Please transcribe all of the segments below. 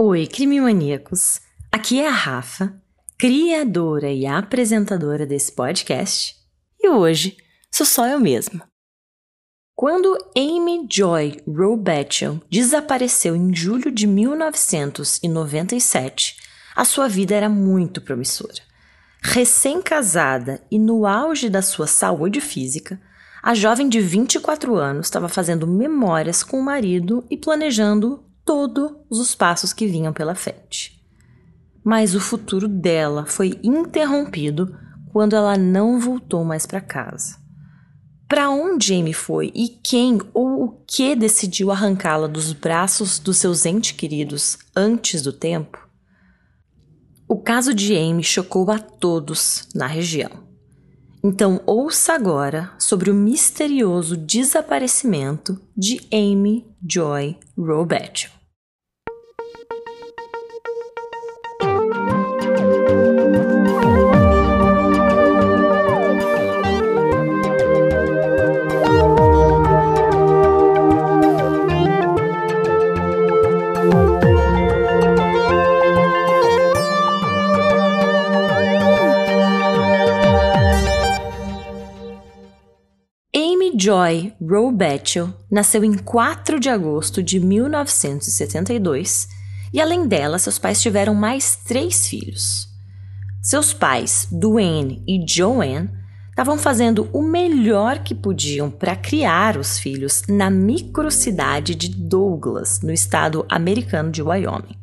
Oi, crime maníacos. Aqui é a Rafa, criadora e apresentadora desse podcast, e hoje sou só eu mesma. Quando Amy Joy Robatchel desapareceu em julho de 1997, a sua vida era muito promissora. Recém-casada e no auge da sua saúde física, a jovem de 24 anos estava fazendo memórias com o marido e planejando todos os passos que vinham pela frente. Mas o futuro dela foi interrompido quando ela não voltou mais para casa. Para onde Amy foi e quem ou o que decidiu arrancá-la dos braços dos seus entes queridos antes do tempo? O caso de Amy chocou a todos na região. Então ouça agora sobre o misterioso desaparecimento de Amy Joy Robatchel. Joy Robatchel nasceu em 4 de agosto de 1972 e, além dela, seus pais tiveram mais três filhos. Seus pais, Duane e Joanne, estavam fazendo o melhor que podiam para criar os filhos na microcidade de Douglas, no estado americano de Wyoming.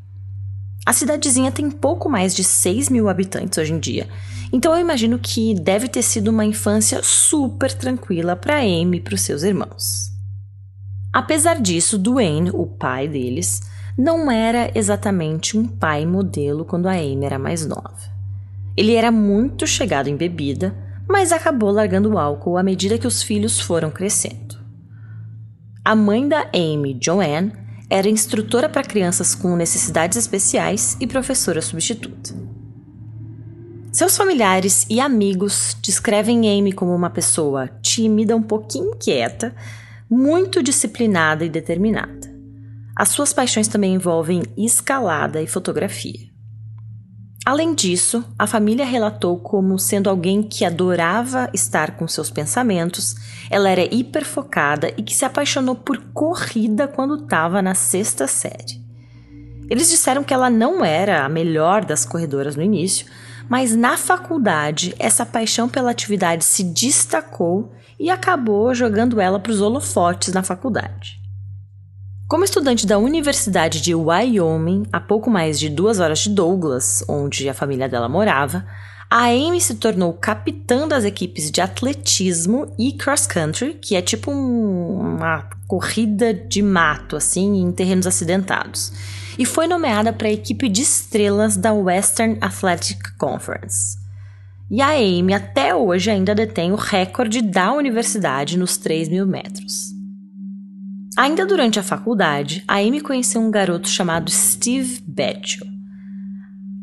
A cidadezinha tem pouco mais de 6 mil habitantes hoje em dia então eu imagino que deve ter sido uma infância super tranquila para Amy e para os seus irmãos. Apesar disso, Duane, o pai deles, não era exatamente um pai modelo quando a Amy era mais nova. Ele era muito chegado em bebida, mas acabou largando o álcool à medida que os filhos foram crescendo. A mãe da Amy, Joanne, era instrutora para crianças com necessidades especiais e professora substituta. Seus familiares e amigos descrevem Amy como uma pessoa tímida, um pouquinho inquieta, muito disciplinada e determinada. As suas paixões também envolvem escalada e fotografia. Além disso, a família relatou como sendo alguém que adorava estar com seus pensamentos, ela era hiperfocada e que se apaixonou por corrida quando estava na sexta série. Eles disseram que ela não era a melhor das corredoras no início, mas na faculdade essa paixão pela atividade se destacou e acabou jogando ela para os holofotes na faculdade. Como estudante da Universidade de Wyoming, a pouco mais de duas horas de Douglas, onde a família dela morava, a Amy se tornou capitã das equipes de atletismo e cross country, que é tipo um, uma corrida de mato, assim, em terrenos acidentados e foi nomeada para a equipe de estrelas da Western Athletic Conference. E a Amy até hoje ainda detém o recorde da universidade nos 3 mil metros. Ainda durante a faculdade, a Amy conheceu um garoto chamado Steve Batchel.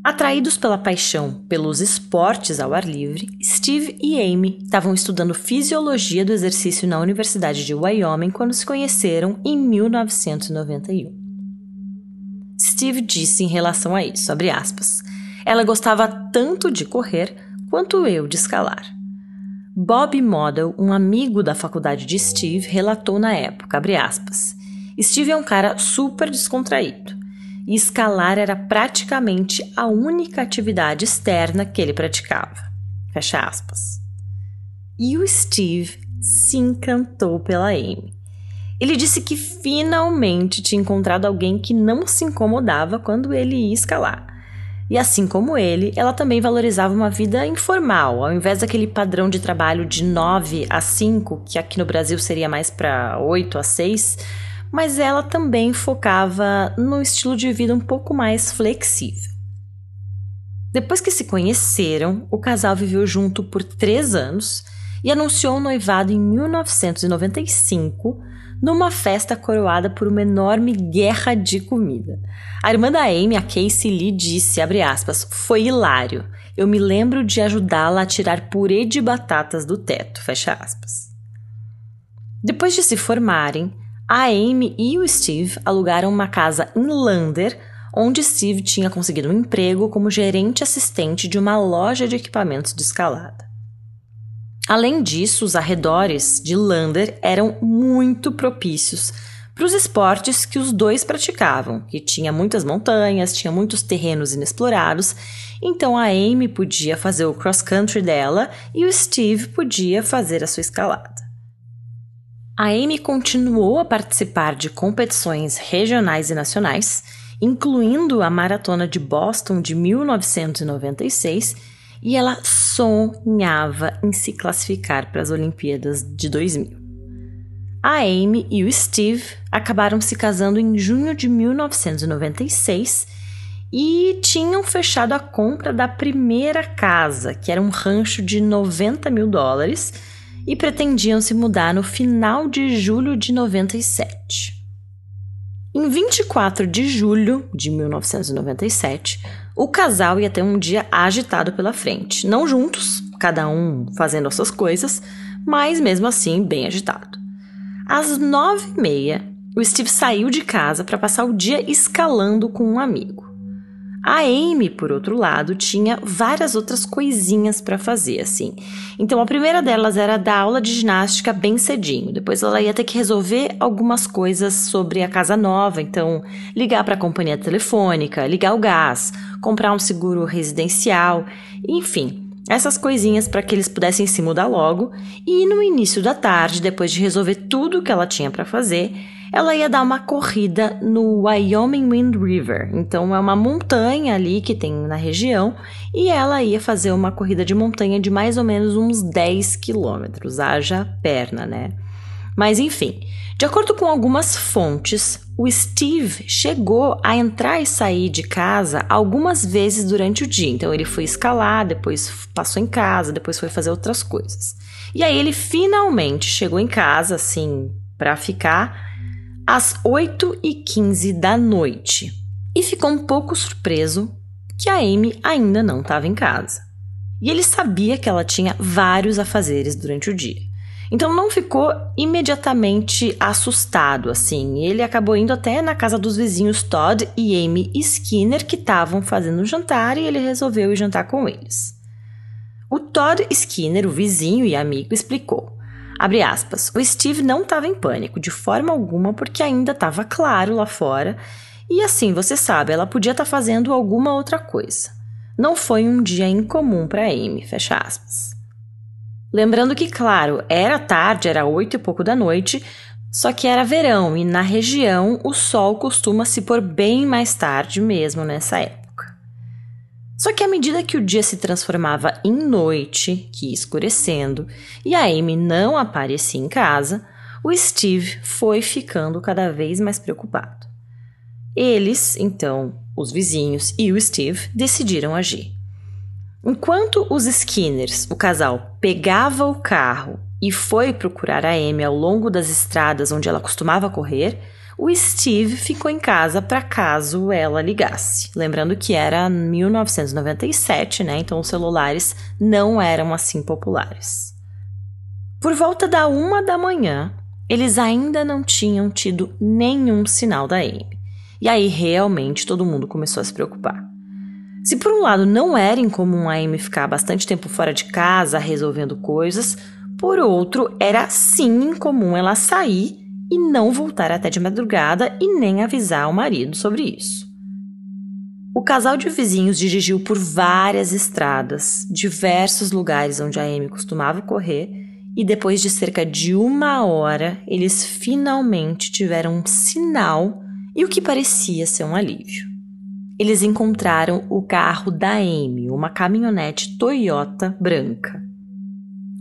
Atraídos pela paixão pelos esportes ao ar livre, Steve e Amy estavam estudando fisiologia do exercício na Universidade de Wyoming quando se conheceram em 1991. Steve disse em relação a isso, aspas, ela gostava tanto de correr quanto eu de escalar. Bob Model, um amigo da faculdade de Steve, relatou na época, aspas, Steve é um cara super descontraído e escalar era praticamente a única atividade externa que ele praticava. Fecha aspas. E o Steve se encantou pela Amy. Ele disse que finalmente tinha encontrado alguém que não se incomodava quando ele ia escalar. E assim como ele, ela também valorizava uma vida informal, ao invés daquele padrão de trabalho de 9 a 5, que aqui no Brasil seria mais para 8 a 6, mas ela também focava no estilo de vida um pouco mais flexível. Depois que se conheceram, o casal viveu junto por três anos e anunciou o noivado em 1995 numa festa coroada por uma enorme guerra de comida. A irmã da Amy, a Casey Lee, disse, aspas, foi hilário. Eu me lembro de ajudá-la a tirar purê de batatas do teto, fecha aspas. Depois de se formarem, a Amy e o Steve alugaram uma casa em Lander, onde Steve tinha conseguido um emprego como gerente assistente de uma loja de equipamentos de escalada. Além disso, os arredores de Lander eram muito propícios para os esportes que os dois praticavam, que tinha muitas montanhas, tinha muitos terrenos inexplorados, então a Amy podia fazer o cross country dela e o Steve podia fazer a sua escalada. A Amy continuou a participar de competições regionais e nacionais, incluindo a Maratona de Boston de 1996, e ela sonhava em se classificar para as Olimpíadas de 2000. A Amy e o Steve acabaram se casando em junho de 1996 e tinham fechado a compra da primeira casa, que era um rancho de 90 mil dólares, e pretendiam se mudar no final de julho de 97. Em 24 de julho de 1997, o casal ia ter um dia agitado pela frente. Não juntos, cada um fazendo as suas coisas, mas mesmo assim bem agitado. Às nove e meia, o Steve saiu de casa para passar o dia escalando com um amigo. A Amy, por outro lado, tinha várias outras coisinhas para fazer, assim. Então, a primeira delas era dar aula de ginástica bem cedinho. Depois, ela ia ter que resolver algumas coisas sobre a casa nova. Então, ligar para a companhia telefônica, ligar o gás, comprar um seguro residencial, enfim. Essas coisinhas para que eles pudessem se mudar logo. E no início da tarde, depois de resolver tudo o que ela tinha para fazer, ela ia dar uma corrida no Wyoming Wind River. Então é uma montanha ali que tem na região e ela ia fazer uma corrida de montanha de mais ou menos uns 10 quilômetros. Haja perna, né? Mas enfim, de acordo com algumas fontes, o Steve chegou a entrar e sair de casa algumas vezes durante o dia. Então ele foi escalar, depois passou em casa, depois foi fazer outras coisas. E aí ele finalmente chegou em casa, assim, para ficar às 8 e 15 da noite e ficou um pouco surpreso que a Amy ainda não estava em casa. E ele sabia que ela tinha vários afazeres durante o dia. Então não ficou imediatamente assustado assim. Ele acabou indo até na casa dos vizinhos Todd e Amy Skinner que estavam fazendo jantar e ele resolveu ir jantar com eles. O Todd Skinner, o vizinho e amigo, explicou: Abre aspas. O Steve não estava em pânico de forma alguma porque ainda estava claro lá fora. E assim, você sabe, ela podia estar tá fazendo alguma outra coisa. Não foi um dia incomum para Amy, fecha aspas. Lembrando que, claro, era tarde, era oito e pouco da noite, só que era verão e na região o sol costuma se pôr bem mais tarde mesmo nessa época. Só que à medida que o dia se transformava em noite, que ia escurecendo, e a Amy não aparecia em casa, o Steve foi ficando cada vez mais preocupado. Eles, então, os vizinhos e o Steve, decidiram agir. Enquanto os Skinners, o casal, pegava o carro e foi procurar a Amy ao longo das estradas onde ela costumava correr, o Steve ficou em casa para caso ela ligasse. Lembrando que era 1997, né? Então os celulares não eram assim populares. Por volta da uma da manhã, eles ainda não tinham tido nenhum sinal da Amy. E aí realmente todo mundo começou a se preocupar. Se por um lado não era incomum a Amy ficar bastante tempo fora de casa resolvendo coisas, por outro era sim incomum ela sair e não voltar até de madrugada e nem avisar o marido sobre isso. O casal de vizinhos dirigiu por várias estradas, diversos lugares onde a Amy costumava correr, e depois de cerca de uma hora, eles finalmente tiveram um sinal e o que parecia ser um alívio. Eles encontraram o carro da Amy, uma caminhonete Toyota branca.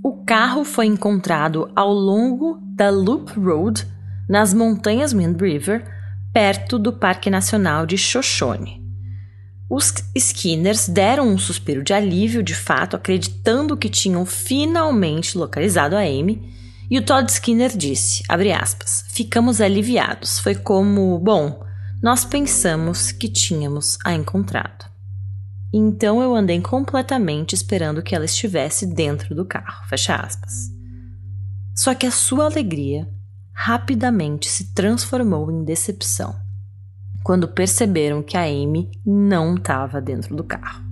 O carro foi encontrado ao longo da Loop Road nas montanhas Wind River, perto do Parque Nacional de Shoshone. Os Skinners deram um suspiro de alívio, de fato, acreditando que tinham finalmente localizado a Amy, e o Todd Skinner disse, aspas, ficamos aliviados, foi como, bom, nós pensamos que tínhamos a encontrado. Então eu andei completamente esperando que ela estivesse dentro do carro, fecha aspas. Só que a sua alegria rapidamente se transformou em decepção. quando perceberam que a Amy não estava dentro do carro.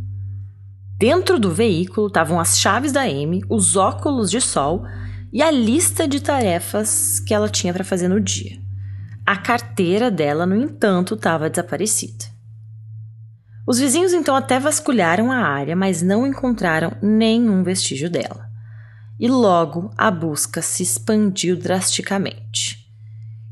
Dentro do veículo estavam as chaves da Amy, os óculos de sol e a lista de tarefas que ela tinha para fazer no dia. A carteira dela, no entanto, estava desaparecida. Os vizinhos então até vasculharam a área, mas não encontraram nenhum vestígio dela. E logo a busca se expandiu drasticamente.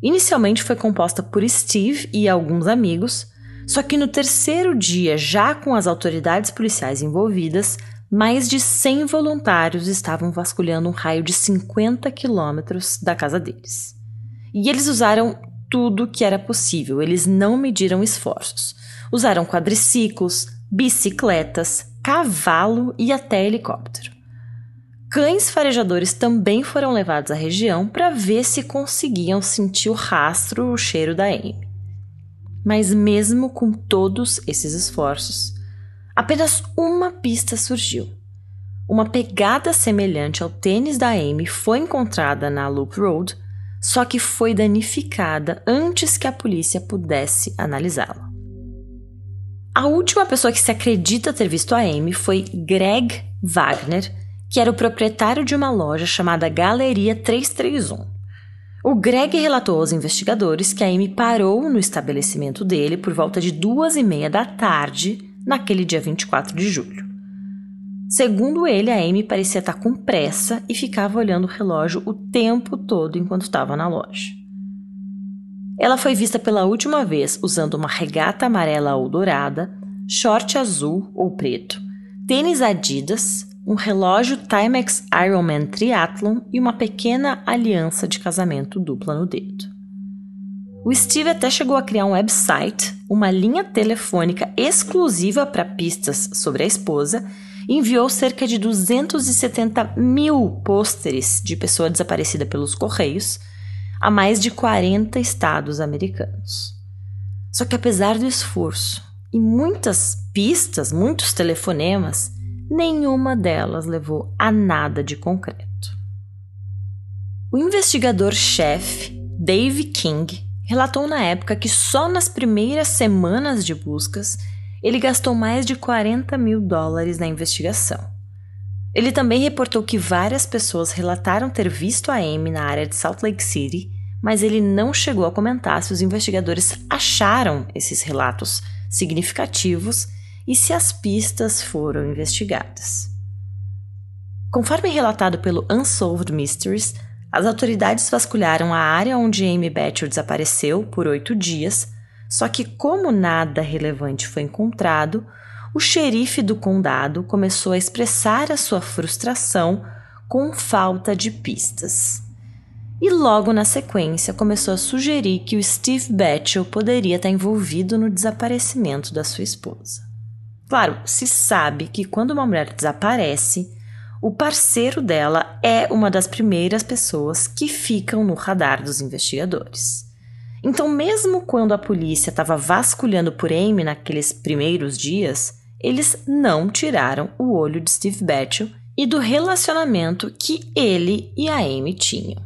Inicialmente foi composta por Steve e alguns amigos, só que no terceiro dia, já com as autoridades policiais envolvidas, mais de 100 voluntários estavam vasculhando um raio de 50 quilômetros da casa deles. E eles usaram tudo que era possível, eles não mediram esforços. Usaram quadriciclos, bicicletas, cavalo e até helicóptero. Cães farejadores também foram levados à região para ver se conseguiam sentir o rastro, o cheiro da Amy. Mas, mesmo com todos esses esforços, apenas uma pista surgiu. Uma pegada semelhante ao tênis da Amy foi encontrada na Loop Road, só que foi danificada antes que a polícia pudesse analisá-la. A última pessoa que se acredita ter visto a Amy foi Greg Wagner, que era o proprietário de uma loja chamada Galeria 331. O Greg relatou aos investigadores que a Amy parou no estabelecimento dele por volta de duas e meia da tarde, naquele dia 24 de julho. Segundo ele, a Amy parecia estar com pressa e ficava olhando o relógio o tempo todo enquanto estava na loja. Ela foi vista pela última vez usando uma regata amarela ou dourada, short azul ou preto, tênis Adidas, um relógio Timex Ironman Triathlon e uma pequena aliança de casamento dupla no dedo. O Steve até chegou a criar um website, uma linha telefônica exclusiva para pistas sobre a esposa enviou cerca de 270 mil pôsteres de pessoa desaparecida pelos correios a mais de 40 estados americanos. Só que apesar do esforço e muitas pistas, muitos telefonemas, nenhuma delas levou a nada de concreto. O investigador-chefe, Dave King, relatou na época que só nas primeiras semanas de buscas ele gastou mais de 40 mil dólares na investigação. Ele também reportou que várias pessoas relataram ter visto a Amy na área de Salt Lake City, mas ele não chegou a comentar se os investigadores acharam esses relatos significativos e se as pistas foram investigadas. Conforme relatado pelo Unsolved Mysteries, as autoridades vasculharam a área onde Amy Batcher desapareceu por oito dias, só que, como nada relevante foi encontrado, o xerife do condado começou a expressar a sua frustração com falta de pistas. E logo na sequência começou a sugerir que o Steve Batchel poderia estar envolvido no desaparecimento da sua esposa. Claro, se sabe que quando uma mulher desaparece, o parceiro dela é uma das primeiras pessoas que ficam no radar dos investigadores. Então, mesmo quando a polícia estava vasculhando por Amy naqueles primeiros dias, eles não tiraram o olho de Steve Batchel e do relacionamento que ele e a Amy tinham.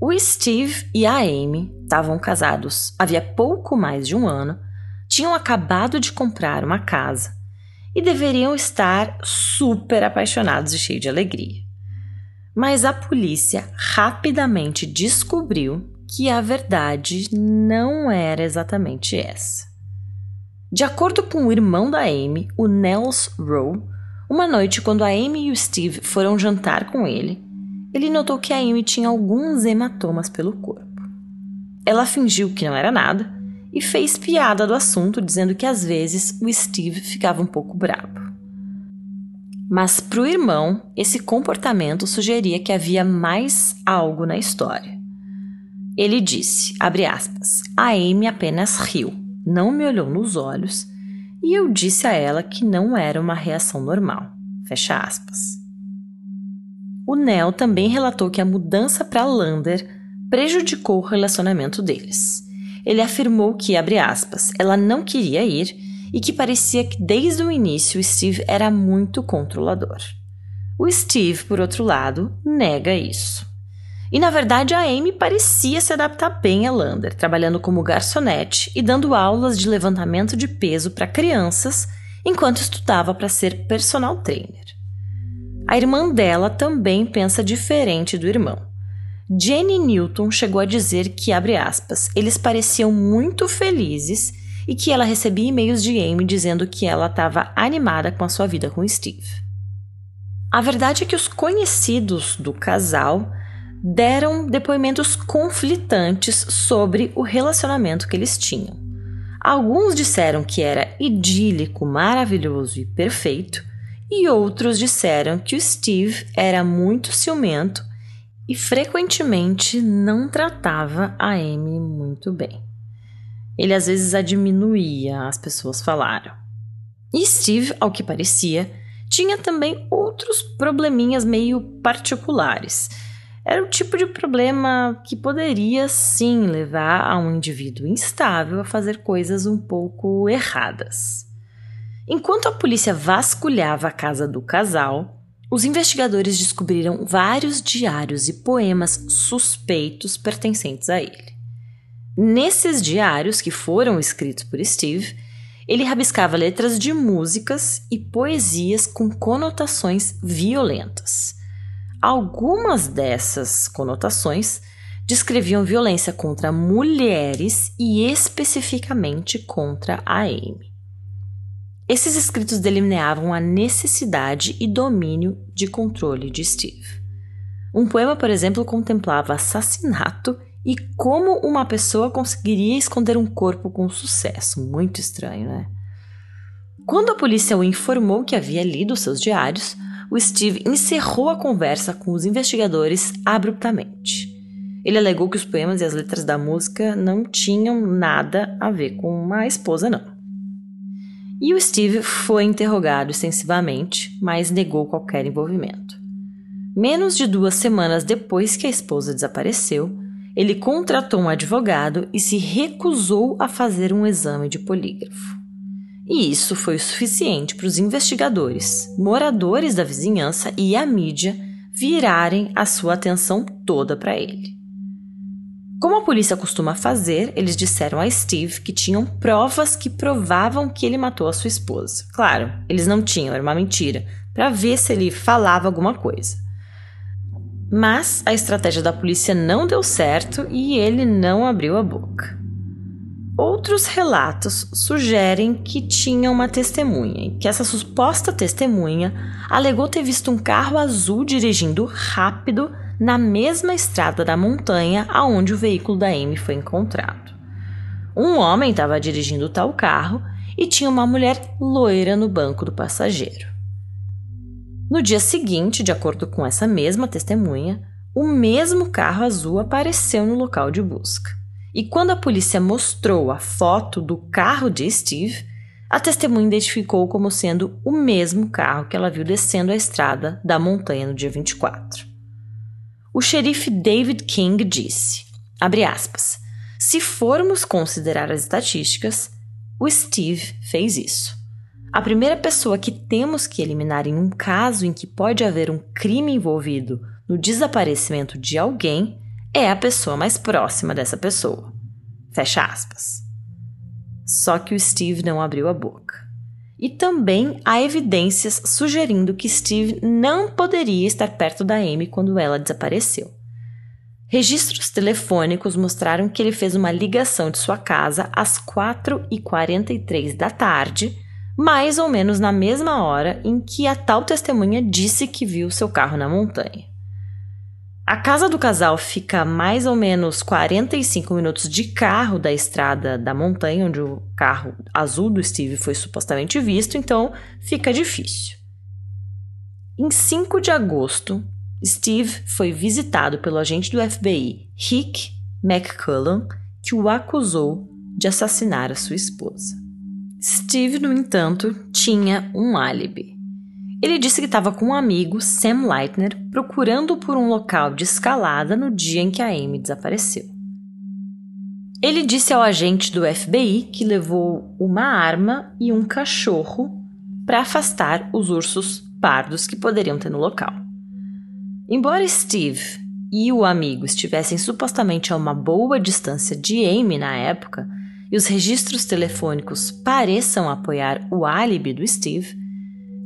O Steve e a Amy estavam casados havia pouco mais de um ano, tinham acabado de comprar uma casa e deveriam estar super apaixonados e cheios de alegria. Mas a polícia rapidamente descobriu que a verdade não era exatamente essa. De acordo com o irmão da Amy, o Nels Rowe, uma noite quando a Amy e o Steve foram jantar com ele, ele notou que a Amy tinha alguns hematomas pelo corpo. Ela fingiu que não era nada e fez piada do assunto, dizendo que às vezes o Steve ficava um pouco bravo. Mas para o irmão, esse comportamento sugeria que havia mais algo na história. Ele disse, abre aspas, a Amy apenas riu, não me olhou nos olhos e eu disse a ela que não era uma reação normal. Fecha aspas. O Nel também relatou que a mudança para Lander prejudicou o relacionamento deles ele afirmou que, abre aspas, ela não queria ir e que parecia que desde o início Steve era muito controlador. O Steve, por outro lado, nega isso. E na verdade a Amy parecia se adaptar bem a Lander, trabalhando como garçonete e dando aulas de levantamento de peso para crianças enquanto estudava para ser personal trainer. A irmã dela também pensa diferente do irmão. Jenny Newton chegou a dizer que, abre aspas, eles pareciam muito felizes e que ela recebia e-mails de Amy dizendo que ela estava animada com a sua vida com Steve. A verdade é que os conhecidos do casal deram depoimentos conflitantes sobre o relacionamento que eles tinham. Alguns disseram que era idílico, maravilhoso e perfeito, e outros disseram que o Steve era muito ciumento e frequentemente não tratava a Amy muito bem. Ele às vezes a diminuía, as pessoas falaram. E Steve, ao que parecia, tinha também outros probleminhas meio particulares. Era o tipo de problema que poderia sim levar a um indivíduo instável a fazer coisas um pouco erradas. Enquanto a polícia vasculhava a casa do casal, os investigadores descobriram vários diários e poemas suspeitos pertencentes a ele. Nesses diários, que foram escritos por Steve, ele rabiscava letras de músicas e poesias com conotações violentas. Algumas dessas conotações descreviam violência contra mulheres e especificamente contra a Amy. Esses escritos delineavam a necessidade e domínio de controle de Steve. Um poema, por exemplo, contemplava assassinato e como uma pessoa conseguiria esconder um corpo com sucesso. Muito estranho, né? Quando a polícia o informou que havia lido seus diários, o Steve encerrou a conversa com os investigadores abruptamente. Ele alegou que os poemas e as letras da música não tinham nada a ver com uma esposa, não. E o Steve foi interrogado extensivamente, mas negou qualquer envolvimento. Menos de duas semanas depois que a esposa desapareceu, ele contratou um advogado e se recusou a fazer um exame de polígrafo. E isso foi o suficiente para os investigadores, moradores da vizinhança e a mídia virarem a sua atenção toda para ele. Como a polícia costuma fazer, eles disseram a Steve que tinham provas que provavam que ele matou a sua esposa. Claro, eles não tinham, era uma mentira, para ver se ele falava alguma coisa. Mas a estratégia da polícia não deu certo e ele não abriu a boca. Outros relatos sugerem que tinha uma testemunha e que essa suposta testemunha alegou ter visto um carro azul dirigindo rápido na mesma estrada da montanha aonde o veículo da Amy foi encontrado. Um homem estava dirigindo tal carro e tinha uma mulher loira no banco do passageiro. No dia seguinte, de acordo com essa mesma testemunha, o mesmo carro azul apareceu no local de busca. E quando a polícia mostrou a foto do carro de Steve, a testemunha identificou como sendo o mesmo carro que ela viu descendo a estrada da montanha no dia 24. O xerife David King disse, aspas, se formos considerar as estatísticas, o Steve fez isso. A primeira pessoa que temos que eliminar em um caso em que pode haver um crime envolvido no desaparecimento de alguém é a pessoa mais próxima dessa pessoa. Fecha aspas. Só que o Steve não abriu a boca. E também há evidências sugerindo que Steve não poderia estar perto da Amy quando ela desapareceu. Registros telefônicos mostraram que ele fez uma ligação de sua casa às 4h43 da tarde mais ou menos na mesma hora em que a tal testemunha disse que viu seu carro na montanha. A casa do casal fica mais ou menos 45 minutos de carro da estrada da montanha, onde o carro azul do Steve foi supostamente visto, então fica difícil. Em 5 de agosto, Steve foi visitado pelo agente do FBI, Rick McCullough, que o acusou de assassinar a sua esposa. Steve, no entanto, tinha um álibi. Ele disse que estava com um amigo, Sam Leitner, procurando por um local de escalada no dia em que a Amy desapareceu. Ele disse ao agente do FBI que levou uma arma e um cachorro para afastar os ursos pardos que poderiam ter no local. Embora Steve e o amigo estivessem supostamente a uma boa distância de Amy na época, e os registros telefônicos pareçam apoiar o álibi do Steve,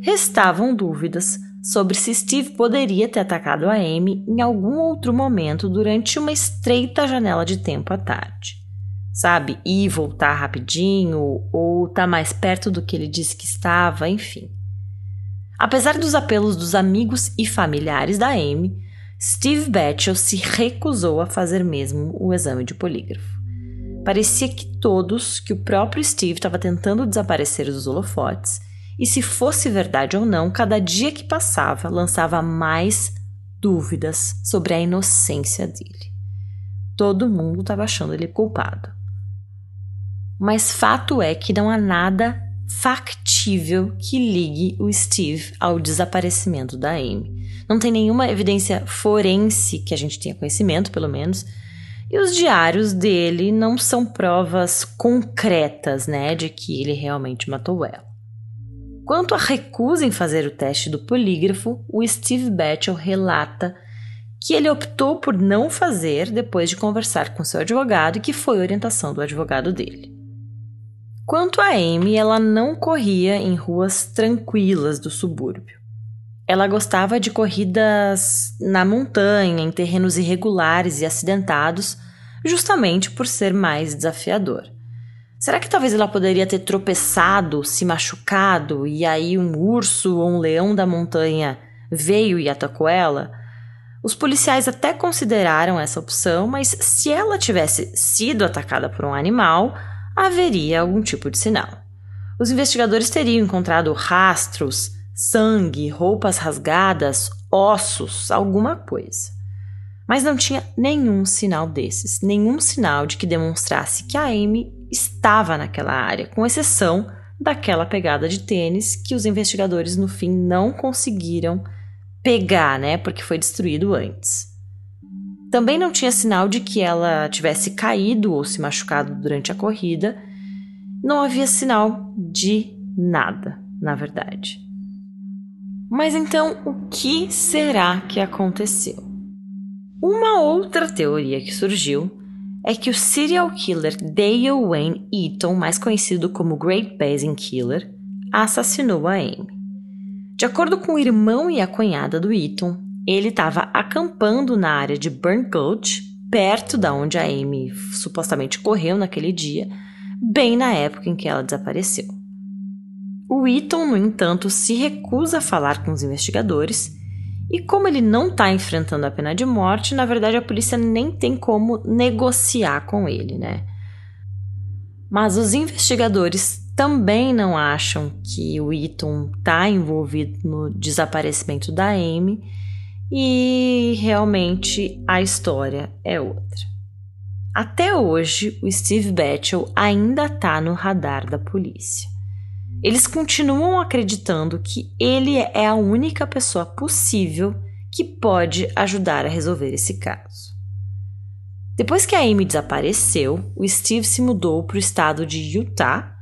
restavam dúvidas sobre se Steve poderia ter atacado a Amy em algum outro momento durante uma estreita janela de tempo à tarde. Sabe, ir voltar rapidinho, ou estar tá mais perto do que ele disse que estava, enfim. Apesar dos apelos dos amigos e familiares da Amy, Steve Batchel se recusou a fazer mesmo o exame de polígrafo. Parecia que todos, que o próprio Steve estava tentando desaparecer dos holofotes e se fosse verdade ou não, cada dia que passava lançava mais dúvidas sobre a inocência dele. Todo mundo estava achando ele culpado. Mas fato é que não há nada factível que ligue o Steve ao desaparecimento da Amy. Não tem nenhuma evidência forense que a gente tenha conhecimento, pelo menos, e os diários dele não são provas concretas, né, de que ele realmente matou ela. Quanto à recusa em fazer o teste do polígrafo, o Steve Batchel relata que ele optou por não fazer depois de conversar com seu advogado e que foi orientação do advogado dele. Quanto a Amy, ela não corria em ruas tranquilas do subúrbio. Ela gostava de corridas na montanha, em terrenos irregulares e acidentados, justamente por ser mais desafiador. Será que talvez ela poderia ter tropeçado, se machucado e aí um urso ou um leão da montanha veio e atacou ela? Os policiais até consideraram essa opção, mas se ela tivesse sido atacada por um animal, haveria algum tipo de sinal. Os investigadores teriam encontrado rastros, sangue, roupas rasgadas, ossos, alguma coisa. Mas não tinha nenhum sinal desses, nenhum sinal de que demonstrasse que a Amy estava naquela área, com exceção daquela pegada de tênis que os investigadores no fim não conseguiram pegar, né, porque foi destruído antes. Também não tinha sinal de que ela tivesse caído ou se machucado durante a corrida. Não havia sinal de nada, na verdade. Mas então, o que será que aconteceu? Uma outra teoria que surgiu é que o serial killer Dale Wayne Eaton, mais conhecido como Great Basin Killer, assassinou a Amy. De acordo com o irmão e a cunhada do Eaton, ele estava acampando na área de Burn Gulch, perto da onde a Amy supostamente correu naquele dia, bem na época em que ela desapareceu. O Eaton, no entanto, se recusa a falar com os investigadores e como ele não está enfrentando a pena de morte, na verdade a polícia nem tem como negociar com ele, né? Mas os investigadores também não acham que o Eaton está envolvido no desaparecimento da Amy e realmente a história é outra. Até hoje, o Steve Batchel ainda está no radar da polícia. Eles continuam acreditando que ele é a única pessoa possível que pode ajudar a resolver esse caso. Depois que a Amy desapareceu, o Steve se mudou para o estado de Utah.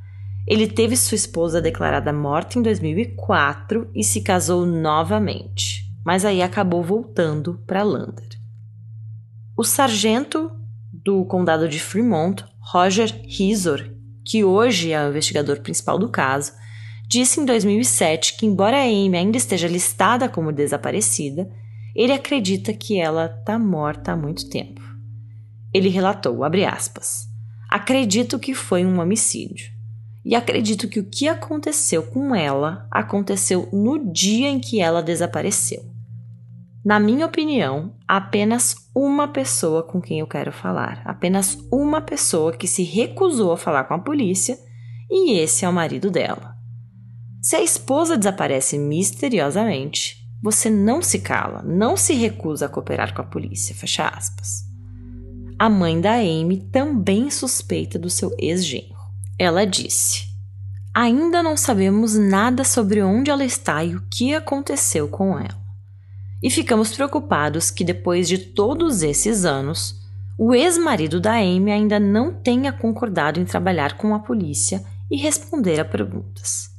Ele teve sua esposa declarada morta em 2004 e se casou novamente, mas aí acabou voltando para Lander. O sargento do condado de Fremont, Roger Hizor, que hoje é o investigador principal do caso, disse em 2007 que, embora a Amy ainda esteja listada como desaparecida, ele acredita que ela está morta há muito tempo. Ele relatou, aspas, Acredito que foi um homicídio. E acredito que o que aconteceu com ela aconteceu no dia em que ela desapareceu. Na minha opinião, apenas uma pessoa com quem eu quero falar, apenas uma pessoa que se recusou a falar com a polícia, e esse é o marido dela. Se a esposa desaparece misteriosamente, você não se cala, não se recusa a cooperar com a polícia, fecha aspas. A mãe da Amy também suspeita do seu ex-genro. Ela disse: Ainda não sabemos nada sobre onde ela está e o que aconteceu com ela e ficamos preocupados que depois de todos esses anos, o ex-marido da Amy ainda não tenha concordado em trabalhar com a polícia e responder a perguntas.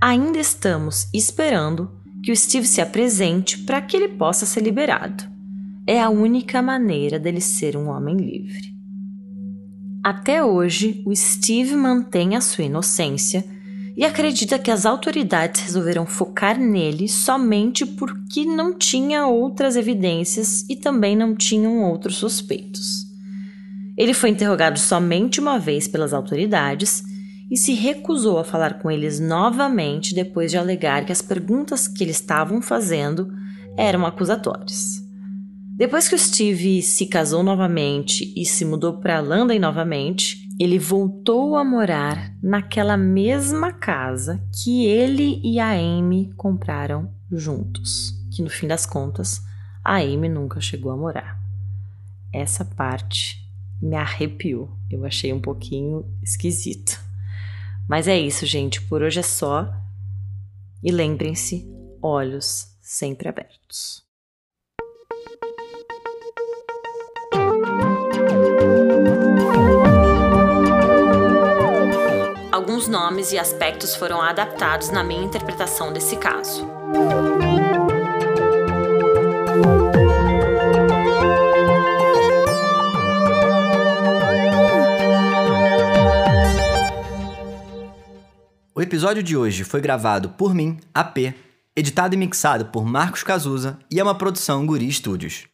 Ainda estamos esperando que o Steve se apresente para que ele possa ser liberado. é a única maneira dele ser um homem livre. Até hoje, o Steve mantém a sua inocência e acredita que as autoridades resolveram focar nele somente porque não tinha outras evidências e também não tinham outros suspeitos. Ele foi interrogado somente uma vez pelas autoridades e se recusou a falar com eles novamente depois de alegar que as perguntas que eles estavam fazendo eram acusatórias. Depois que o Steve se casou novamente e se mudou para London novamente, ele voltou a morar naquela mesma casa que ele e a Amy compraram juntos, que no fim das contas a Amy nunca chegou a morar. Essa parte me arrepiou, eu achei um pouquinho esquisito. Mas é isso, gente, por hoje é só. E lembrem-se, olhos sempre abertos. Nomes e aspectos foram adaptados na minha interpretação desse caso. O episódio de hoje foi gravado por mim, AP, editado e mixado por Marcos Cazuza e é uma produção Guri Studios.